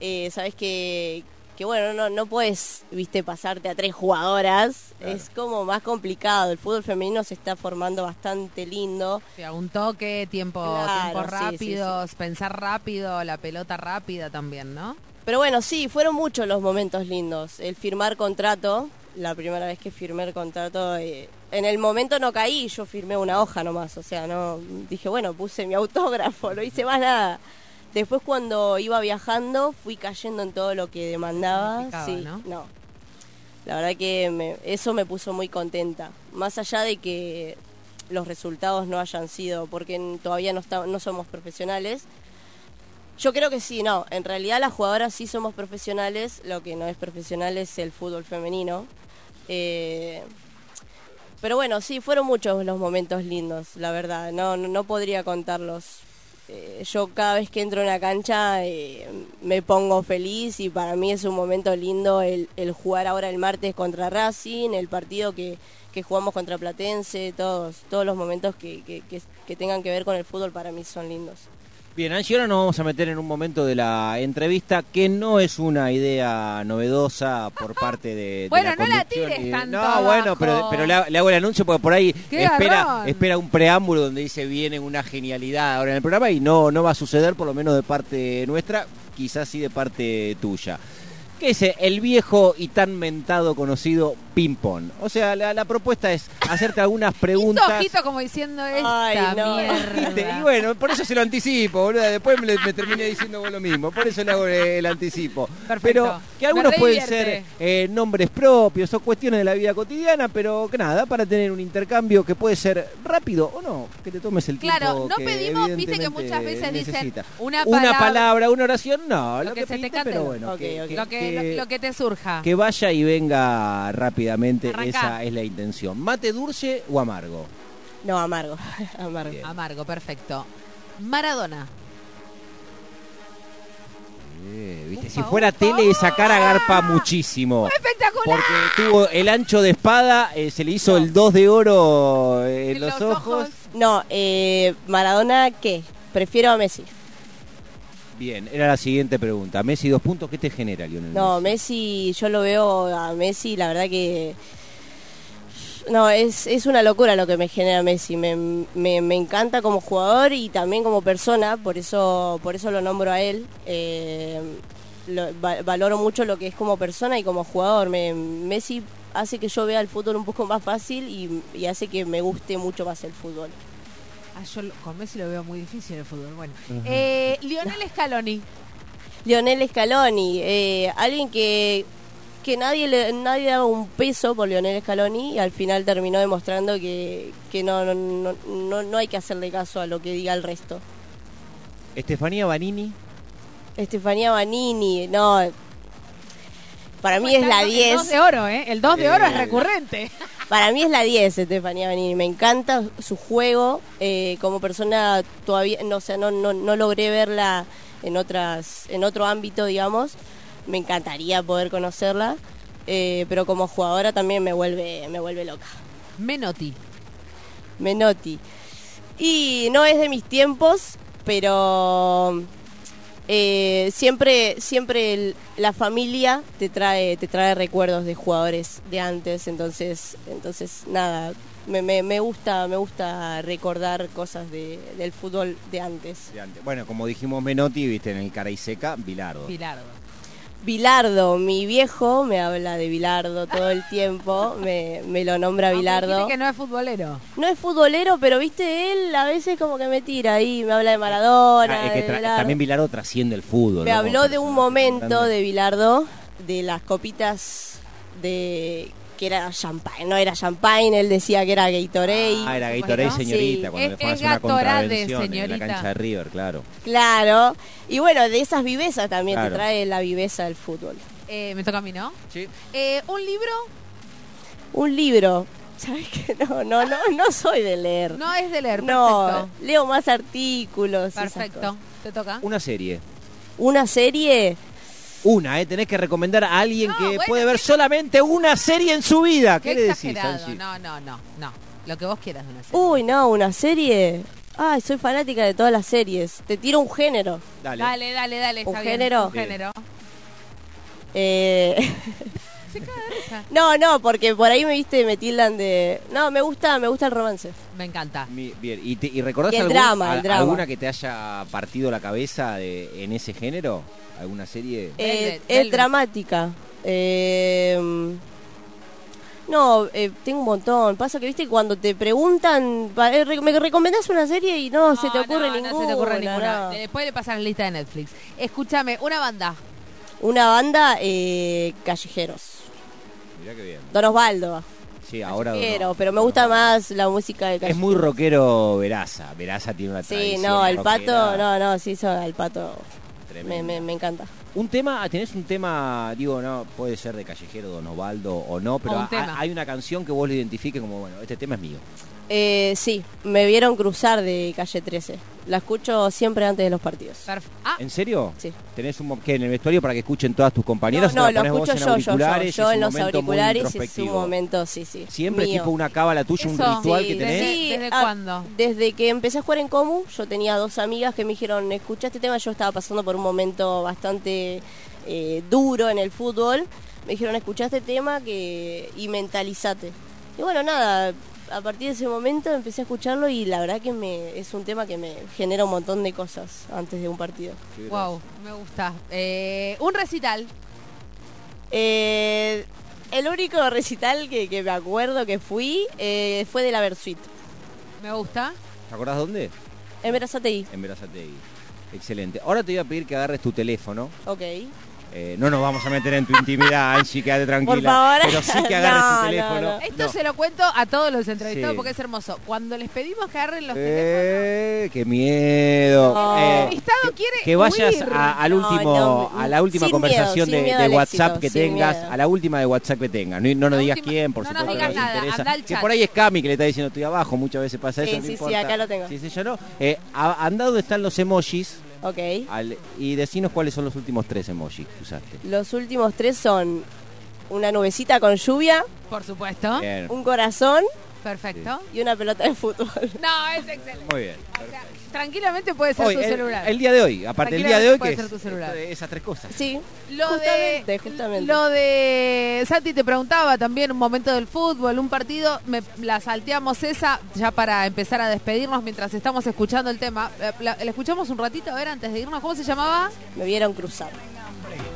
Eh, Sabes que, que bueno, no, no puedes, viste, pasarte a tres jugadoras, es como más complicado. El fútbol femenino se está formando bastante lindo. O sea, un toque, tiempo, Claro, tiempos sí, sí, rápidos, pensar rápido, la pelota rápida también, ¿no? Pero bueno, sí, fueron muchos los momentos lindos. El firmar contrato, la primera vez que firmé el contrato, eh, en el momento no caí, yo firmé una hoja nomás, o sea, no dije, bueno, puse mi autógrafo, no hice más nada. Después cuando iba viajando, fui cayendo en todo lo que demandaba. Significaba, sí, ¿no? La verdad que me- eso me puso muy contenta. Más allá de que los resultados no hayan sido, porque todavía no, está- no somos profesionales, yo creo que sí, no. En realidad las jugadoras sí somos profesionales, lo que no es profesional es el fútbol femenino. Eh, pero bueno, sí, fueron muchos los momentos lindos, la verdad. No, no, podría contarlos. Eh, yo cada vez que entro en la cancha eh, me pongo feliz y para mí es un momento lindo el, el jugar ahora el martes contra Racing, el partido que, que jugamos contra Platense, todos, todos los momentos que- que- que tengan que ver con el fútbol para mí son lindos. Bien, Angie, ahora nos vamos a meter en un momento de la entrevista que no es una idea novedosa por parte de, de Bueno, no la tires y- tanto No, bueno, pero, pero le, hago- le hago el anuncio porque por ahí ¡Qué espera, garrón! espera un preámbulo donde dice viene una genialidad ahora en el programa y no, no va a suceder por lo menos de parte nuestra, quizás sí de parte tuya. ¿Qué es el viejo y tan mentado conocido ping-pong? O sea, la, la propuesta es hacerte algunas preguntas. ojito como diciendo esta Ay, mierda. Y bueno, por eso se lo anticipo, boludo. Después me, me terminé diciendo vos lo mismo. Por eso le hago el anticipo. Perfecto. Pero que algunos pueden ser eh, nombres propios o cuestiones de la vida cotidiana, pero que nada, para tener un intercambio que puede ser rápido o no, que te tomes el tiempo. Claro, no que pedimos, viste que muchas veces dicen necesita. una Una palabra, palabra, una oración, no, Lo lo, que que, se te pinte, cante. pero bueno, Ok, que, ok. que- lo que, que- lo, lo que te surja. que vaya y venga rápidamente, esa es la intención. ¿Mate dulce o amargo? No, amargo, amargo. Bien. Amargo, perfecto. Maradona. Eh, ¿viste? Ufa, Si fuera ufa. tele, esa cara garpa muchísimo. Espectacular. Porque tuvo el ancho de espada, eh, se le hizo el 2 de oro eh, en En los, ojos. No, eh, Maradona, ¿qué? Prefiero a Messi. Bien, era la siguiente pregunta. Messi, dos puntos, ¿qué te genera, Lionel No, Messi? Yo lo veo a Messi, la verdad que... No, es, es una locura lo que me genera Messi. Me, me, me encanta como jugador y también como persona, por eso, por eso lo nombro a él. Eh, lo- va- valoro mucho lo que es como persona y como jugador. Me- Messi hace que yo vea el fútbol un poco más fácil y, y hace que me guste mucho más el fútbol. Ah, yo lo- con Messi lo veo muy difícil el fútbol. Bueno, eh, Lionel Scaloni. Lionel Scaloni, eh, alguien que, que nadie le, nadie daba un peso por Lionel Scaloni y al final terminó demostrando que, que no, no, no, no, no hay que hacerle caso a lo que diga el resto. Estefanía Banini. Estefanía Banini, no. Para mí es la El 10. 2 de oro, ¿eh? El 2 de oro es Eh. recurrente. Para mí es la 10 Estefanía Banini. Me encanta su juego. eh, como persona todavía, no, o sea, no, no, no logré verla en otras, en otro ámbito, digamos. Me encantaría poder conocerla. eh, pero como jugadora también me vuelve, me vuelve loca. Menotti. Menotti. Y no es de mis tiempos, pero Eh, siempre, siempre el- la familia te trae, te trae recuerdos de jugadores de antes, entonces, entonces nada, me, me, me gusta, me gusta recordar cosas de, del fútbol de antes. De antes. Bueno, como dijimos Menotti, viste, en el cara y seca, Bilardo. Bilardo. Bilardo, mi viejo me habla de Bilardo todo el tiempo, me, me lo nombra Bilardo. que no es futbolero. No es futbolero, pero viste, él a veces como que me tira ahí, me habla de Maradona. Ah, es que de tra- Bilardo. también Bilardo trasciende el fútbol. Me ¿no? habló de un momento de Bilardo, de las copitas de que era champagne, no era champagne, él decía que era Gatorade. Ah, era Gatorade señorita, Sí. cuando le una Gatorade, contravención en la señorita. cancha de River, claro. Claro. Y bueno, de esas vivezas también Claro. te trae la viveza del fútbol. Eh, me toca a mí, ¿no? Sí. Eh, ¿Un libro? Un libro. ¿Sabes qué? No, no, no, no soy de leer. No es de leer, No, perfecto. leo más artículos. esas Perfecto. cosas. ¿Te toca? Una serie. Una serie. Una, ¿eh? Tenés que recomendar a alguien No, que bueno, puede ver ¿qué- solamente una serie en su vida. Qué ¿Qué, le decís, exagerado. Angie? No, no, no, no. Lo que vos quieras de una serie. Uy, no, una serie. Ay, soy fanática de todas las series. Te tiro un género. Dale. Dale, dale, dale. ¿Un está bien. género? Un género. Eh, no, no, porque por ahí me viste, me tildan de. No, me gusta, me gusta el romance. Me encanta. Mi- Bien, ¿y, te- y recordás Y el algún- drama, el a- drama. alguna que te haya partido la cabeza de, en ese género? ¿Alguna serie? Eh, es dramática. Eh, no, eh, tengo un montón. Pasa que, viste, cuando te preguntan, me recomendás una serie y no, se te ocurre no, ninguna. No se te ocurre ninguna. no. Después le pasas la lista de Netflix. Escúchame, una banda. Una banda, eh, Callejeros. Mirá qué bien. Don Osvaldo. Sí, ahora. Pero, no. pero me gusta más la música de Es Callejeros. muy rockero Veraza. Veraza tiene una Sí, no, el rockera pato, no, no, sí, eso, el pato. Me, me, me encanta. Un tema, tenés un tema, digo, no, puede ser de Callejero, Don Osvaldo o no, pero un hay una canción que vos lo identifiques como, bueno, este tema es mío. Eh, sí, me vieron cruzar de calle 13. La escucho siempre antes de los partidos. Ah, ¿En serio? Sí. ¿Tenés un qué, en el vestuario para que escuchen todas tus compañeras? no, no, lo escucho en yo, yo, yo, en un los auriculares y es un momento, sí, sí. Siempre mío. tipo una cábala tuya, un Eso. ritual Sí, que tenés. Sí. ¿Desde ah, cuándo? Desde que empecé a jugar en Comu, yo tenía dos amigas que me dijeron, escucha este tema, yo estaba pasando por un momento bastante eh, duro en el fútbol. Me dijeron, escucha este tema que y mentalizate. Y bueno, nada, a partir de ese momento empecé a escucharlo y la verdad que me es un tema que me genera un montón de cosas antes de un partido. wow, me gusta. Eh, un recital. Eh, el único recital que, que me acuerdo que fui eh, fue de la Versuit, Me gusta. ¿Te acordás dónde? en Verazategui. En Verazategui. Excelente. Ahora te voy a pedir que agarres tu teléfono. Ok. Eh, no nos vamos a meter en tu intimidad, Angie, quédate tranquila. Por favor. Pero sí que agarres No, tu no, teléfono. no. Esto No. se lo cuento a todos los entrevistados Sí. porque es hermoso. Cuando les pedimos que agarren los Eh, ¡Qué miedo! No. el Eh, quiere que vayas a, al No, último, no, a la última sin conversación miedo, de, miedo de al WhatsApp éxito, que tengas, miedo. a la última de WhatsApp que tengas. No, no nos La digas última- quién, por no nos supuesto, digas no nos nada, interesa. al Que por ahí es Cami que le está diciendo estoy abajo, muchas veces pasa Sí, eso. no sí, sí, importa. acá lo tengo. Sí, sí, yo no. Eh, a- anda donde están los emojis Ok. al- y decinos cuáles son los últimos tres emojis que usaste. Los últimos tres son una nubecita con lluvia, Por supuesto. Bien. un corazón Perfecto. y una pelota de fútbol. No, es excelente. Muy bien. O sea, tranquilamente puede ser Hoy, tu el, celular. el día de hoy, aparte del día de hoy, que puede es ser tu celular. de esas tres cosas. Sí, Lo justamente, de, justamente. lo de Santi te preguntaba también un momento del fútbol, un partido, me, la salteamos esa ya para empezar a despedirnos mientras estamos escuchando el tema. Eh, La, la escuchamos un ratito, a ver, antes de irnos, ¿cómo se llamaba? Me vieron cruzar.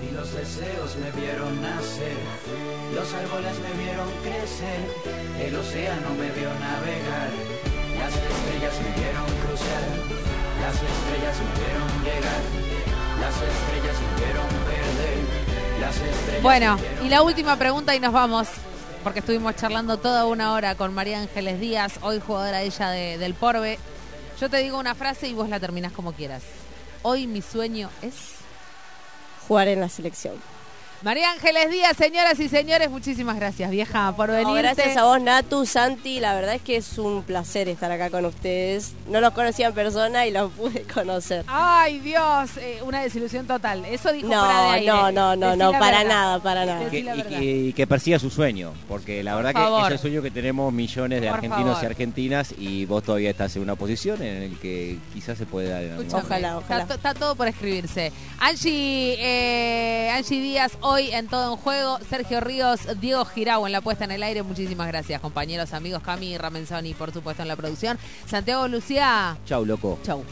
y los deseos me vieron nacer, los árboles me vieron crecer, el océano me vio navegar, las estrellas me vieron cruzar, las estrellas me vieron llegar, las estrellas me vieron perder, las estrellas Bueno, y la última pregunta y nos vamos, porque estuvimos charlando toda una hora con María Ángeles Díaz, hoy jugadora ella de- del Porbe. Yo te digo una frase y vos la terminás como quieras. Hoy mi sueño es... Jugar en la selección. María Ángeles Díaz, señoras y señores, muchísimas gracias, vieja, por venir. No, gracias a vos, Natu, Santi. La verdad es que es un placer estar acá con ustedes. No los conocía en persona y los pude conocer. Ay, Dios, eh, una desilusión total. Eso dijo de No, aire. no, no, no, Decí no, la para verdad. nada, para nada. Que- y, que- y que persiga su sueño, porque la Por verdad favor. que es el sueño que tenemos millones de Por argentinos favor. y argentinas y vos todavía estás en una posición en la que quizás se puede dar en algún Ojalá, Está, ojalá. to- está todo por escribirse. Angie, eh, Angie Díaz, hoy en Todo en Juego. Sergio Ríos, Diego Girau en la puesta en el aire. Muchísimas gracias, compañeros, amigos. Cami Ramenzoni, por supuesto, en la producción. Santiago Lucía, Chau, loco. chau.